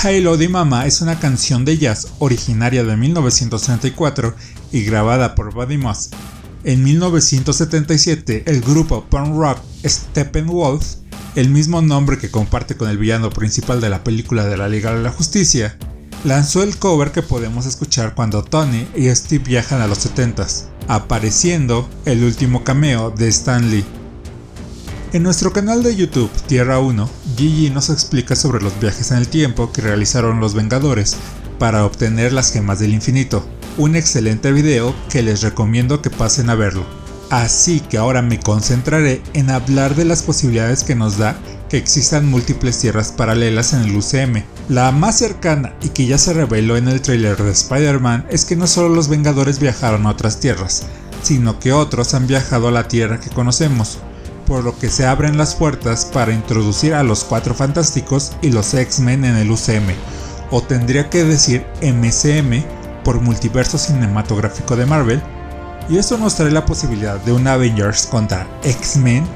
Halo de Mama es una canción de jazz originaria de 1934 y grabada por Buddy Moss. En 1977, el grupo punk rock Steppenwolf, el mismo nombre que comparte con el villano principal de la película de la Liga de la Justicia, lanzó el cover que podemos escuchar cuando Tony y Steve viajan a los 70s, apareciendo el último cameo de Stan Lee. En nuestro canal de YouTube Tierra 1, Gigi nos explica sobre los viajes en el tiempo que realizaron los Vengadores para obtener las gemas del infinito, un excelente video que les recomiendo que pasen a verlo. Así que ahora me concentraré en hablar de las posibilidades que nos da que existan múltiples tierras paralelas en el UCM. La más cercana y que ya se reveló en el trailer de Spider-Man es que no solo los Vengadores viajaron a otras tierras, sino que otros han viajado a la tierra que conocemos, por lo que se abren las puertas para introducir a los Cuatro Fantásticos y los X-Men en el UCM, o tendría que decir MCM por Multiverso Cinematográfico de Marvel, y esto nos trae la posibilidad de un Avengers contra X-Men,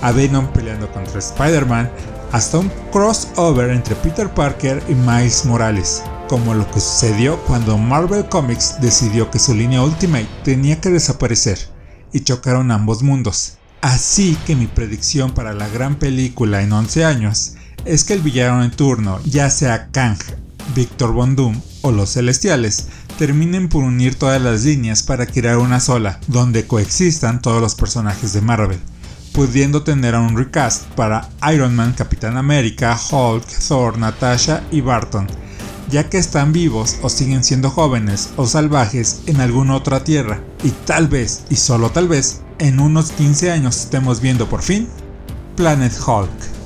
a Venom peleando contra Spider-Man, hasta un crossover entre Peter Parker y Miles Morales, como lo que sucedió cuando Marvel Comics decidió que su línea Ultimate tenía que desaparecer, y chocaron ambos mundos. Así que mi predicción para la gran película en 11 años es que el villano en turno, ya sea Kang, Victor Von Doom o los Celestiales, terminen por unir todas las líneas para crear una sola, donde coexistan todos los personajes de Marvel, pudiendo tener a un recast para Iron Man, Capitán América, Hulk, Thor, Natasha y Barton, ya que están vivos o siguen siendo jóvenes o salvajes en alguna otra tierra, y tal vez, y solo tal vez, en unos 15 años estemos viendo por fin Planet Hulk.